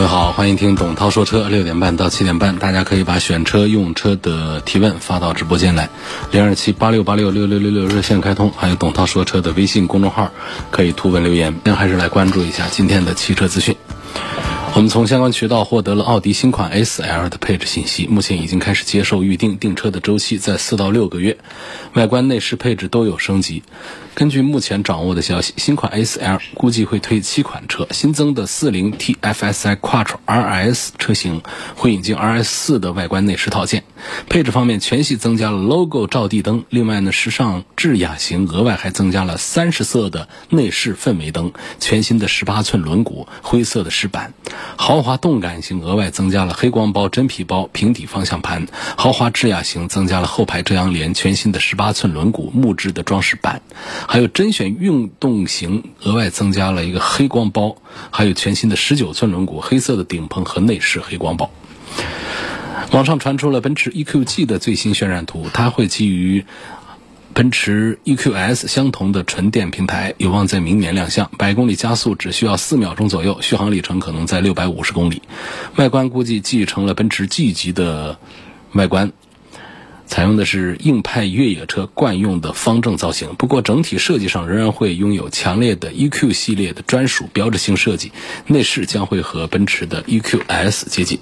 各位好，欢迎听董涛说车，六点半到七点半，大家可以把选车用车的提问发到直播间来，零二七八六八六六六六六热线开通，还有董涛说车的微信公众号可以图文留言。那还是来关注一下今天的汽车资讯。我们从相关渠道获得了奥迪新款 S L 的配置信息，目前已经开始接受预定，订车的周期在四到六个月，外观内饰配置都有升级。根据目前掌握的消息，新款 S L 估计会推七款车，新增的 40T FSI Quattro RS 车型会引进 RS 四的外观内饰套件。配置方面，全系增加了 Logo 照地灯，另外呢，时尚智雅型额外还增加了三十色的内饰氛围灯，全新的十八寸轮毂，灰色的饰板。豪华动感型额外增加了黑光包、真皮包、平底方向盘；豪华智雅型增加了后排遮阳帘、全新的十八寸轮毂、木质的装饰板。还有甄选运动型额外增加了一个黑光包，还有全新的十九寸轮毂、黑色的顶棚和内饰黑光包。网上传出了奔驰 EQG 的最新渲染图，它会基于奔驰 EQS 相同的纯电平台，有望在明年亮相。百公里加速只需要四秒钟左右，续航里程可能在六百五十公里。外观估计继承了奔驰 G 级的外观。采用的是硬派越野车惯用的方正造型，不过整体设计上仍然会拥有强烈的 EQ 系列的专属标志性设计，内饰将会和奔驰的 EQS 接近。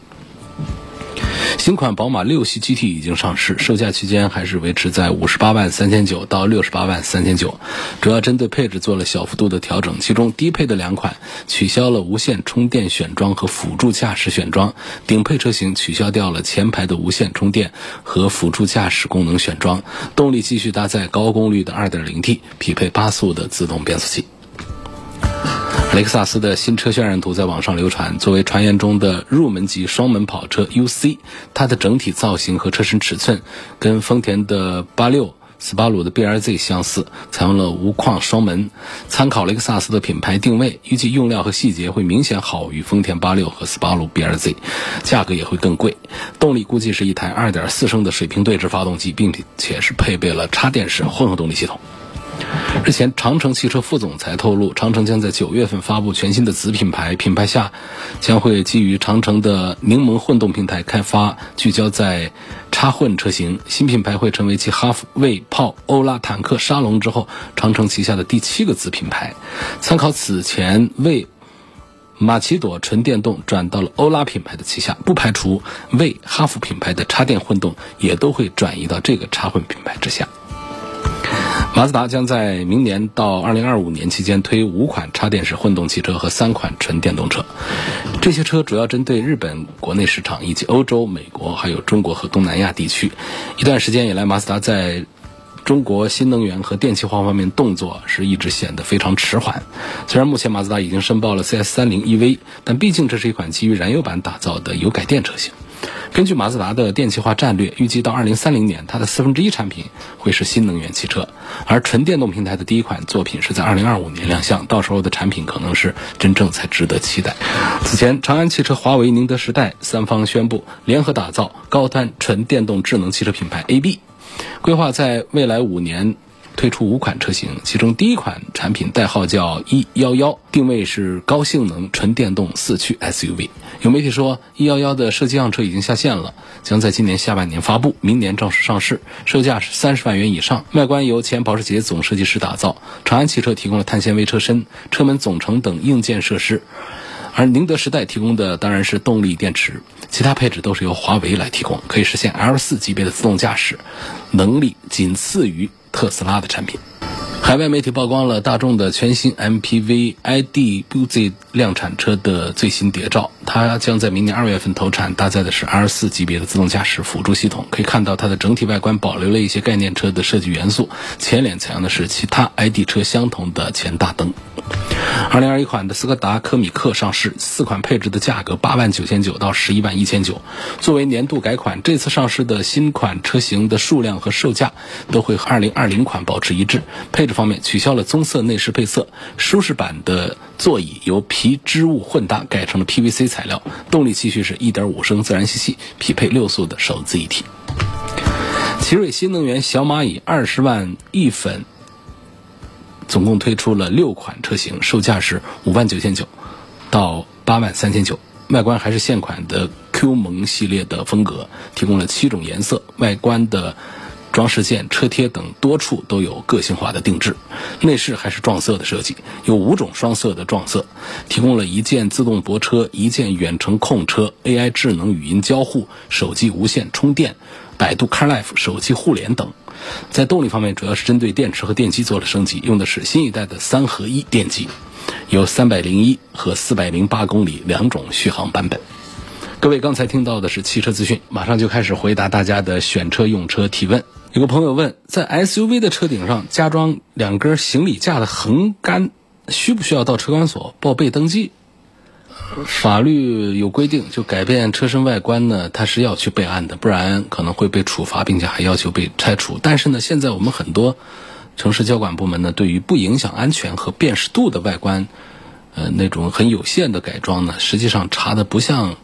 新款宝马六系 GT 已经上市，售价区间还是维持在五十八万三千九到六十八万三千九，主要针对配置做了小幅度的调整。其中低配的两款取消了无线充电选装和辅助驾驶选装，顶配车型取消掉了前排的无线充电和辅助驾驶功能选装，动力继续搭载高功率的 2.0T，匹配八速的自动变速器。雷克萨斯的新车渲染图在网上流传。作为传言中的入门级双门跑车 UC，它的整体造型和车身尺寸跟丰田的八六、斯巴鲁的 BRZ 相似，采用了无框双门。参考雷克萨斯的品牌定位，预计用料和细节会明显好于丰田八六和斯巴鲁 BRZ，价格也会更贵。动力估计是一台2.4升的水平对置发动机，并且是配备了插电式混合动力系统。日前，长城汽车副总裁透露，长城将在九月份发布全新的子品牌，品牌下将会基于长城的柠檬混动平台开发，聚焦在插混车型。新品牌会成为继哈弗、魏、炮、欧拉、坦克、沙龙之后，长城旗下的第七个子品牌。参考此前魏、马奇朵纯电动转到了欧拉品牌的旗下，不排除魏、哈弗品牌的插电混动也都会转移到这个插混品牌之下。马自达将在明年到二零二五年期间推五款插电式混动汽车和三款纯电动车。这些车主要针对日本国内市场以及欧洲、美国还有中国和东南亚地区。一段时间以来，马自达在中国新能源和电气化方面动作是一直显得非常迟缓。虽然目前马自达已经申报了 CS 三零 EV，但毕竟这是一款基于燃油版打造的油改电车型。根据马自达的电气化战略，预计到二零三零年，它的四分之一产品会是新能源汽车，而纯电动平台的第一款作品是在二零二五年亮相，到时候的产品可能是真正才值得期待。此前，长安汽车、华为、宁德时代三方宣布联合打造高端纯电动智能汽车品牌 AB，规划在未来五年。推出五款车型，其中第一款产品代号叫 E 幺幺，定位是高性能纯电动四驱 SUV。有媒体说，E 幺幺的设计样车已经下线了，将在今年下半年发布，明年正式上市，售价是三十万元以上。外观由前保时捷总设计师打造，长安汽车提供了碳纤维车身、车门总成等硬件设施，而宁德时代提供的当然是动力电池，其他配置都是由华为来提供，可以实现 L 四级别的自动驾驶能力，仅次于。特斯拉的产品，海外媒体曝光了大众的全新 MPV ID Buzz 量产车的最新谍照。它将在明年二月份投产，搭载的是 R 四级别的自动驾驶辅助系统。可以看到，它的整体外观保留了一些概念车的设计元素，前脸采用的是其他 ID 车相同的前大灯。二零二一款的斯柯达科米克上市，四款配置的价格八万九千九到十一万一千九。作为年度改款，这次上市的新款车型的数量和售价都会和二零二零款保持一致。配置方面，取消了棕色内饰配色，舒适版的座椅由皮织物混搭改成了 PVC 材材料。动力继续是一点五升自然吸气，匹配六速的手自一体。奇瑞新能源小蚂蚁二十万一粉。总共推出了六款车型，售价是五万九千九到八万三千九。外观还是现款的 Q 萌系列的风格，提供了七种颜色。外观的装饰件、车贴等多处都有个性化的定制。内饰还是撞色的设计，有五种双色的撞色，提供了一键自动泊车、一键远程控车、AI 智能语音交互、手机无线充电、百度 CarLife 手机互联等。在动力方面，主要是针对电池和电机做了升级，用的是新一代的三合一电机，有三百零一和四百零八公里两种续航版本。各位刚才听到的是汽车资讯，马上就开始回答大家的选车用车提问。有个朋友问，在 SUV 的车顶上加装两根行李架的横杆，需不需要到车管所报备登记？法律有规定，就改变车身外观呢，它是要去备案的，不然可能会被处罚，并且还要求被拆除。但是呢，现在我们很多城市交管部门呢，对于不影响安全和辨识度的外观，呃，那种很有限的改装呢，实际上查的不像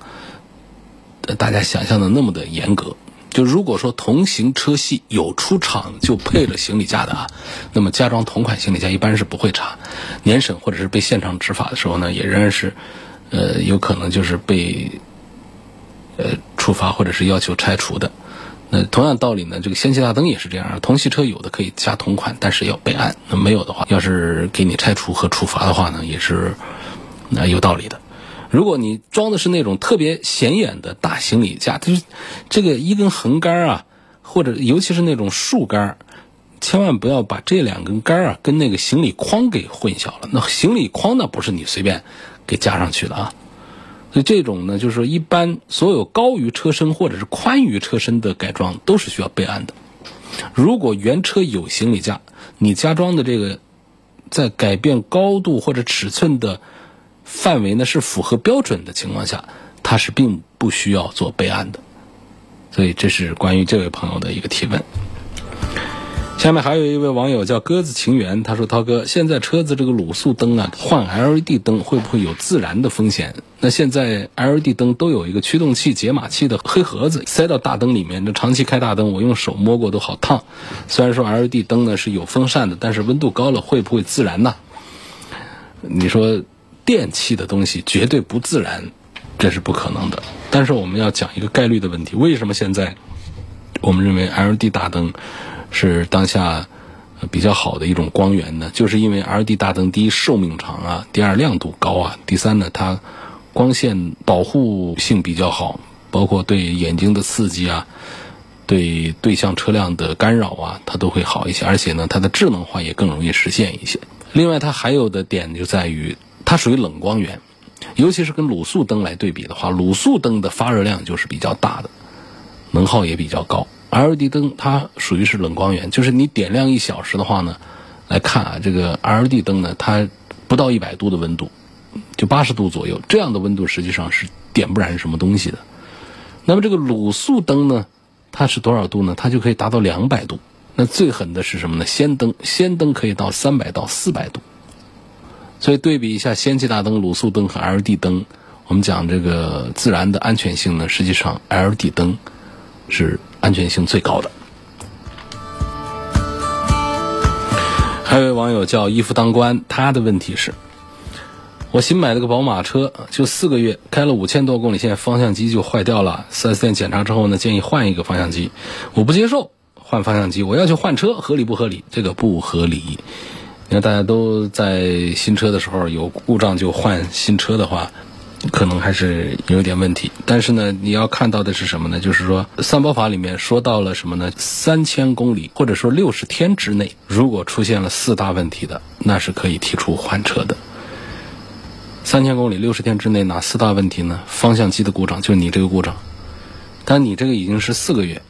大家想象的那么的严格。就如果说同型车系有出厂就配了行李架的啊，那么加装同款行李架一般是不会查，年审或者是被现场执法的时候呢，也仍然是。呃，有可能就是被呃处罚或者是要求拆除的。那同样道理呢，这个氙气大灯也是这样，同系车有的可以加同款，但是要备案；那没有的话，要是给你拆除和处罚的话呢，也是那有道理的。如果你装的是那种特别显眼的大行李架，就是这个一根横杆啊，或者尤其是那种竖杆，千万不要把这两根杆啊跟那个行李筐给混淆了。那行李筐那不是你随便。给加上去的啊，所以这种呢，就是说，一般所有高于车身或者是宽于车身的改装都是需要备案的。如果原车有行李架，你加装的这个在改变高度或者尺寸的范围呢是符合标准的情况下，它是并不需要做备案的。所以这是关于这位朋友的一个提问。下面还有一位网友叫鸽子情缘，他说：“涛哥，现在车子这个卤素灯啊，换 LED 灯会不会有自燃的风险？那现在 LED 灯都有一个驱动器解码器的黑盒子，塞到大灯里面。这长期开大灯，我用手摸过都好烫。虽然说 LED 灯呢是有风扇的，但是温度高了会不会自燃呢？你说电器的东西绝对不自燃，这是不可能的。但是我们要讲一个概率的问题：为什么现在我们认为 LED 大灯？是当下比较好的一种光源呢，就是因为 LED 大灯第一寿命长啊，第二亮度高啊，第三呢它光线保护性比较好，包括对眼睛的刺激啊，对对向车辆的干扰啊，它都会好一些，而且呢它的智能化也更容易实现一些。另外它还有的点就在于它属于冷光源，尤其是跟卤素灯来对比的话，卤素灯的发热量就是比较大的，能耗也比较高。LED 灯它属于是冷光源，就是你点亮一小时的话呢，来看啊，这个 LED 灯呢，它不到一百度的温度，就八十度左右，这样的温度实际上是点不燃什么东西的。那么这个卤素灯呢，它是多少度呢？它就可以达到两百度。那最狠的是什么呢？氙灯，氙灯可以到三百到四百度。所以对比一下氙气大灯、卤素灯和 LED 灯，我们讲这个自然的安全性呢，实际上 LED 灯是。安全性最高的。还有一位网友叫一夫当关，他的问题是：我新买了个宝马车，就四个月，开了五千多公里，现在方向机就坏掉了。四 S 店检查之后呢，建议换一个方向机，我不接受换方向机，我要求换车，合理不合理？这个不合理。那大家都在新车的时候有故障就换新车的话。可能还是有点问题，但是呢，你要看到的是什么呢？就是说，三包法里面说到了什么呢？三千公里或者说六十天之内，如果出现了四大问题的，那是可以提出换车的。三千公里六十天之内哪四大问题呢？方向机的故障就是你这个故障，但你这个已经是四个月，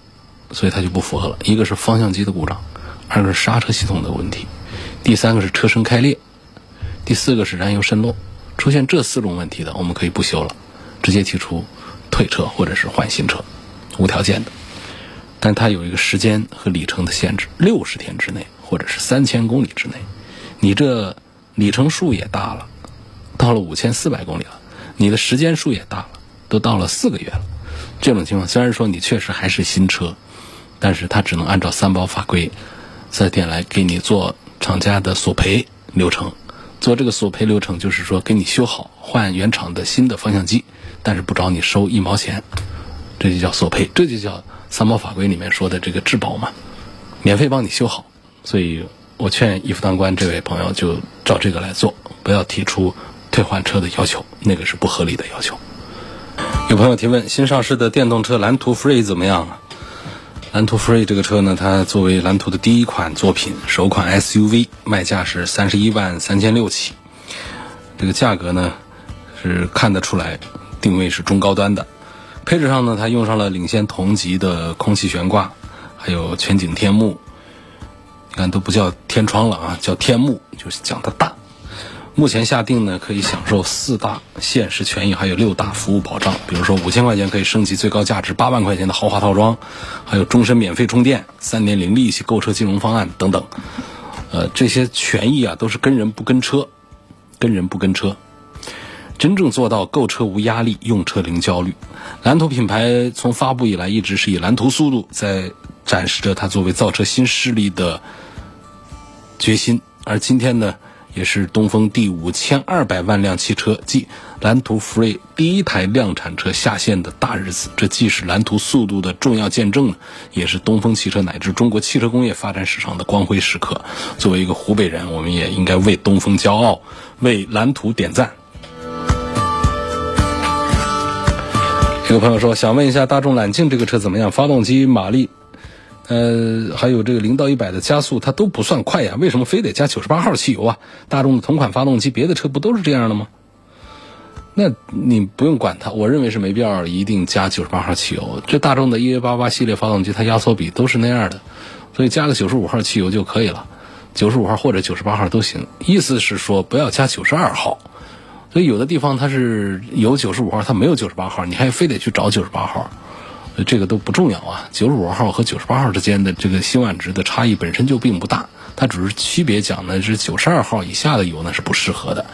所以它就不符合了。一个是方向机的故障，二个是刹车系统的问题，第三个是车身开裂，第四个是燃油渗漏。出现这四种问题的，我们可以不修了，直接提出退车或者是换新车，无条件的。但它有一个时间和里程的限制，六十天之内或者是三千公里之内，你这里程数也大了，到了五千四百公里了，你的时间数也大了，都到了四个月了。这种情况虽然说你确实还是新车，但是它只能按照三包法规，四 S 店来给你做厂家的索赔流程。做这个索赔流程，就是说给你修好，换原厂的新的方向机，但是不找你收一毛钱，这就叫索赔，这就叫三包法规里面说的这个质保嘛，免费帮你修好。所以我劝一夫当关这位朋友就照这个来做，不要提出退换车的要求，那个是不合理的要求。有朋友提问：新上市的电动车蓝图 Free 怎么样啊？蓝图 Free 这个车呢，它作为蓝图的第一款作品，首款 SUV，卖价是三十一万三千六起。这个价格呢，是看得出来定位是中高端的。配置上呢，它用上了领先同级的空气悬挂，还有全景天幕。你看都不叫天窗了啊，叫天幕，就是讲它大。目前下定呢，可以享受四大限时权益，还有六大服务保障。比如说五千块钱可以升级最高价值八万块钱的豪华套装，还有终身免费充电、三年零利息购车金融方案等等。呃，这些权益啊，都是跟人不跟车，跟人不跟车，真正做到购车无压力，用车零焦虑。蓝图品牌从发布以来，一直是以蓝图速度在展示着它作为造车新势力的决心。而今天呢？也是东风第五千二百万辆汽车即蓝图 Free 第一台量产车下线的大日子，这既是蓝图速度的重要见证，也是东风汽车乃至中国汽车工业发展史上的光辉时刻。作为一个湖北人，我们也应该为东风骄傲，为蓝图点赞。有朋友说，想问一下大众揽境这个车怎么样？发动机马力？呃，还有这个零到一百的加速，它都不算快呀，为什么非得加九十八号汽油啊？大众的同款发动机，别的车不都是这样的吗？那你不用管它，我认为是没必要一定加九十八号汽油。这大众的 EA88 系列发动机，它压缩比都是那样的，所以加个九十五号汽油就可以了，九十五号或者九十八号都行。意思是说不要加九十二号，所以有的地方它是有九十五号，它没有九十八号，你还非得去找九十八号。这个都不重要啊，九十五号和九十八号之间的这个辛烷值的差异本身就并不大，它只是区别讲呢是九十二号以下的油呢是不适合的，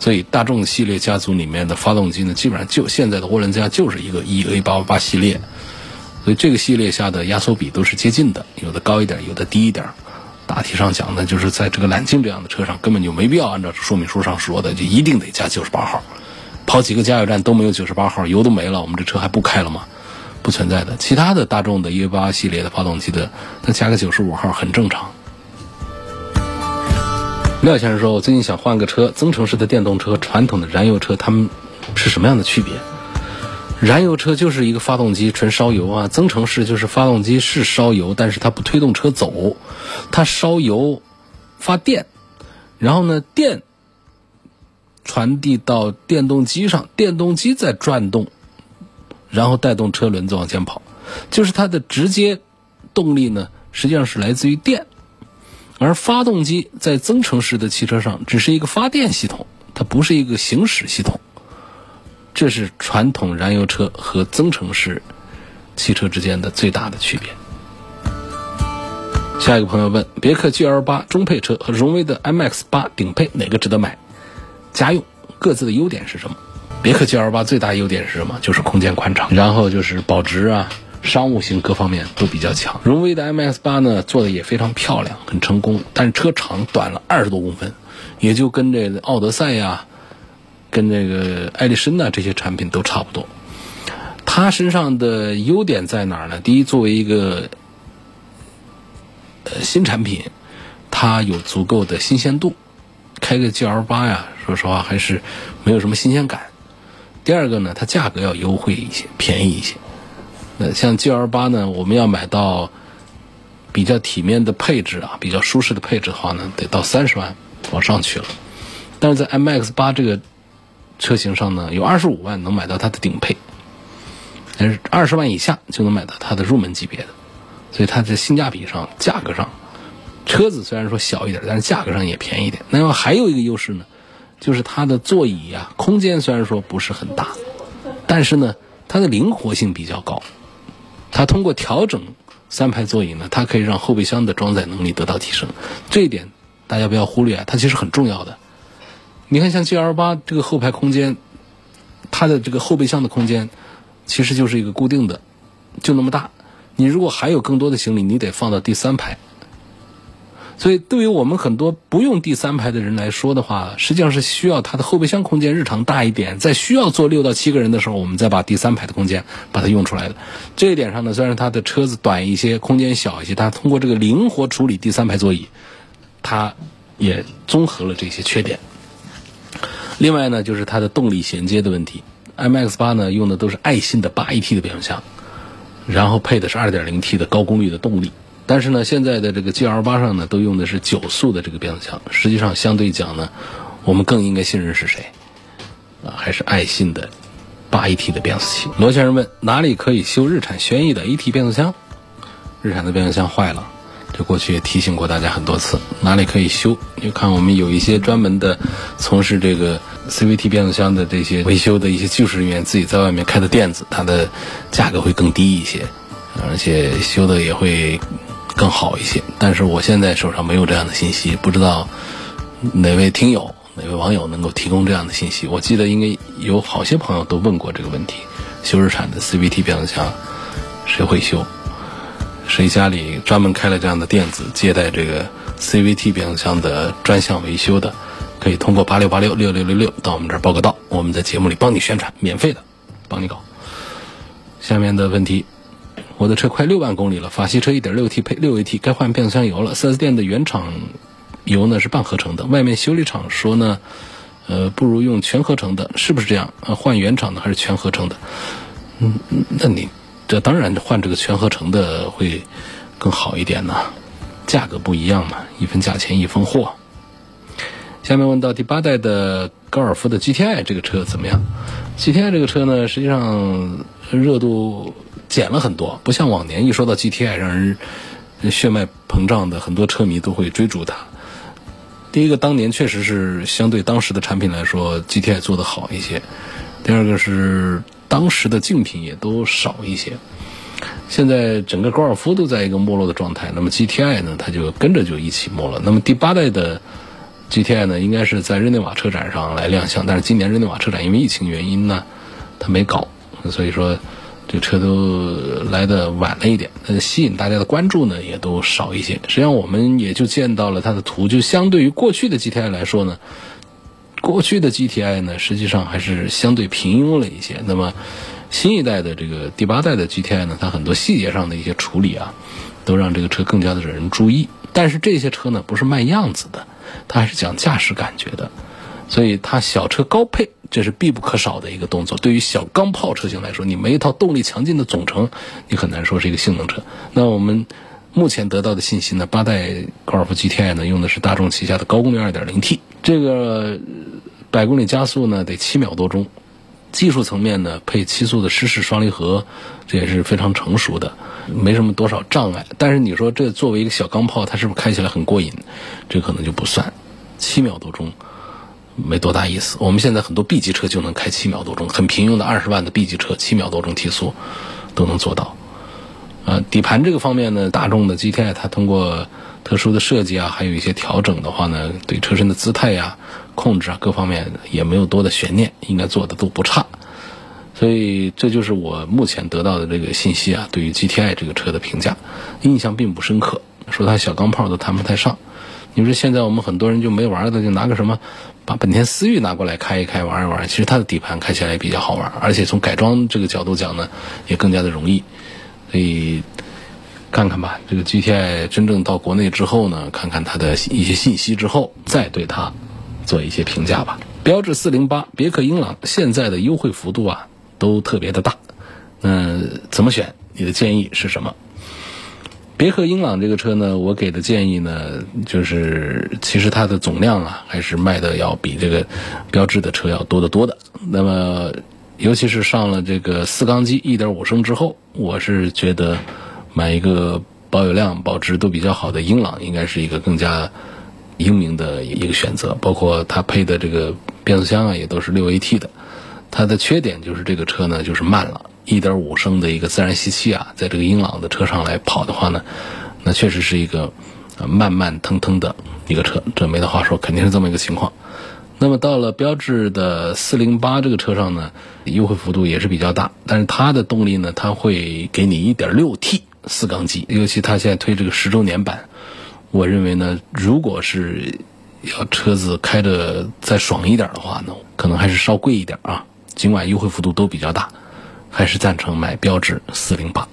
所以大众系列家族里面的发动机呢，基本上就现在的涡轮增压就是一个 EA 八八八系列，所以这个系列下的压缩比都是接近的，有的高一点，有的低一点，大体上讲呢，就是在这个揽境这样的车上根本就没必要按照说明书上说的就一定得加九十八号，跑几个加油站都没有九十八号，油都没了，我们这车还不开了吗？不存在的，其他的大众的 e 八系列的发动机的，它加个九十五号很正常。廖先生说：“我最近想换个车，增程式的电动车和，传统的燃油车，它们是什么样的区别？燃油车就是一个发动机纯烧油啊，增程式就是发动机是烧油，但是它不推动车走，它烧油发电，然后呢电传递到电动机上，电动机在转动。”然后带动车轮子往前跑，就是它的直接动力呢，实际上是来自于电，而发动机在增程式的汽车上只是一个发电系统，它不是一个行驶系统。这是传统燃油车和增程式汽车之间的最大的区别。下一个朋友问：别克 GL 八中配车和荣威的 MX 八顶配哪个值得买？家用各自的优点是什么？别克 GL 八最大优点是什么？就是空间宽敞，然后就是保值啊，商务型各方面都比较强。荣威的 MX 八呢，做的也非常漂亮，很成功，但是车长短了二十多公分，也就跟这个奥德赛呀、跟这个艾力绅呐这些产品都差不多。它身上的优点在哪儿呢？第一，作为一个呃新产品，它有足够的新鲜度。开个 GL 八呀，说实话还是没有什么新鲜感。第二个呢，它价格要优惠一些，便宜一些。那像 G L 八呢，我们要买到比较体面的配置啊，比较舒适的配置的话呢，得到三十万往上去了。但是在 M X 八这个车型上呢，有二十五万能买到它的顶配，但是二十万以下就能买到它的入门级别的，所以它在性价比上、价格上，车子虽然说小一点，但是价格上也便宜一点。那么还有一个优势呢，就是它的座椅啊，空间虽然说不是很大，但是呢，它的灵活性比较高。它通过调整三排座椅呢，它可以让后备箱的装载能力得到提升，这一点大家不要忽略啊，它其实很重要的。你看，像 G L 八这个后排空间，它的这个后备箱的空间其实就是一个固定的，就那么大。你如果还有更多的行李，你得放到第三排。所以，对于我们很多不用第三排的人来说的话，实际上是需要它的后备箱空间日常大一点，在需要坐六到七个人的时候，我们再把第三排的空间把它用出来的。这一点上呢，虽然它的车子短一些，空间小一些，它通过这个灵活处理第三排座椅，它也综合了这些缺点。另外呢，就是它的动力衔接的问题。MX 八呢用的都是爱信的八 AT 的变速箱，然后配的是 2.0T 的高功率的动力。但是呢，现在的这个 GL 八上呢，都用的是九速的这个变速箱。实际上，相对讲呢，我们更应该信任是谁？啊，还是爱信的八 AT 的变速器。罗先生问：哪里可以修日产轩逸的 AT 变速箱？日产的变速箱坏了，这过去也提醒过大家很多次。哪里可以修？你看，我们有一些专门的从事这个 CVT 变速箱的这些维修的一些技术人员，自己在外面开的店子，它的价格会更低一些，而且修的也会。更好一些，但是我现在手上没有这样的信息，不知道哪位听友、哪位网友能够提供这样的信息。我记得应该有好些朋友都问过这个问题：修日产的 CVT 变速箱谁会修？谁家里专门开了这样的店子，接待这个 CVT 变速箱的专项维修的？可以通过八六八六六六六六到我们这儿报个到，我们在节目里帮你宣传，免费的，帮你搞。下面的问题。我的车快六万公里了，法系车一点六 T 配六 AT，该换变速箱油了。4S 店的原厂油呢是半合成的，外面修理厂说呢，呃，不如用全合成的，是不是这样？呃，换原厂的还是全合成的？嗯，那你这当然换这个全合成的会更好一点呢，价格不一样嘛，一分价钱一分货。下面问到第八代的高尔夫的 GTI 这个车怎么样？GTI 这个车呢，实际上热度。减了很多，不像往年一说到 GTI，让人血脉膨胀的很多车迷都会追逐它。第一个，当年确实是相对当时的产品来说，GTI 做的好一些；第二个是当时的竞品也都少一些。现在整个高尔夫都在一个没落的状态，那么 GTI 呢，它就跟着就一起没落。那么第八代的 GTI 呢，应该是在日内瓦车展上来亮相，但是今年日内瓦车展因为疫情原因呢，它没搞，所以说。这车都来的晚了一点，呃，吸引大家的关注呢也都少一些。实际上，我们也就见到了它的图，就相对于过去的 GTI 来说呢，过去的 GTI 呢实际上还是相对平庸了一些。那么，新一代的这个第八代的 GTI 呢，它很多细节上的一些处理啊，都让这个车更加的惹人注意。但是这些车呢，不是卖样子的，它还是讲驾驶感觉的，所以它小车高配。这是必不可少的一个动作。对于小钢炮车型来说，你没一套动力强劲的总成，你很难说是一个性能车。那我们目前得到的信息呢？八代高尔夫 GTI 呢，用的是大众旗下的高功率 2.0T，这个百公里加速呢得七秒多钟。技术层面呢，配七速的湿式双离合，这也是非常成熟的，没什么多少障碍。但是你说这作为一个小钢炮，它是不是开起来很过瘾？这可能就不算。七秒多钟。没多大意思。我们现在很多 B 级车就能开七秒多钟，很平庸的二十万的 B 级车，七秒多钟提速都能做到。呃，底盘这个方面呢，大众的 GTI 它通过特殊的设计啊，还有一些调整的话呢，对车身的姿态呀、控制啊各方面也没有多的悬念，应该做的都不差。所以这就是我目前得到的这个信息啊，对于 GTI 这个车的评价，印象并不深刻，说它小钢炮都谈不太上。你说现在我们很多人就没玩的，就拿个什么？把本田思域拿过来开一开玩一玩，其实它的底盘开起来也比较好玩，而且从改装这个角度讲呢，也更加的容易。所以看看吧，这个 GTI 真正到国内之后呢，看看它的一些信息之后，再对它做一些评价吧。标致四零八、别克英朗现在的优惠幅度啊都特别的大，那怎么选？你的建议是什么？别克英朗这个车呢，我给的建议呢，就是其实它的总量啊，还是卖的要比这个标志的车要多得多的。那么，尤其是上了这个四缸机一点五升之后，我是觉得买一个保有量、保值都比较好的英朗，应该是一个更加英明的一个选择。包括它配的这个变速箱啊，也都是六 AT 的。它的缺点就是这个车呢，就是慢了。一点五升的一个自然吸气啊，在这个英朗的车上来跑的话呢，那确实是一个慢慢腾腾的一个车，这没得话说，肯定是这么一个情况。那么到了标致的四零八这个车上呢，优惠幅度也是比较大，但是它的动力呢，它会给你一点六 T 四缸机，尤其它现在推这个十周年版，我认为呢，如果是要车子开的再爽一点的话呢，可能还是稍贵一点啊，尽管优惠幅度都比较大。还是赞成买标致四零八。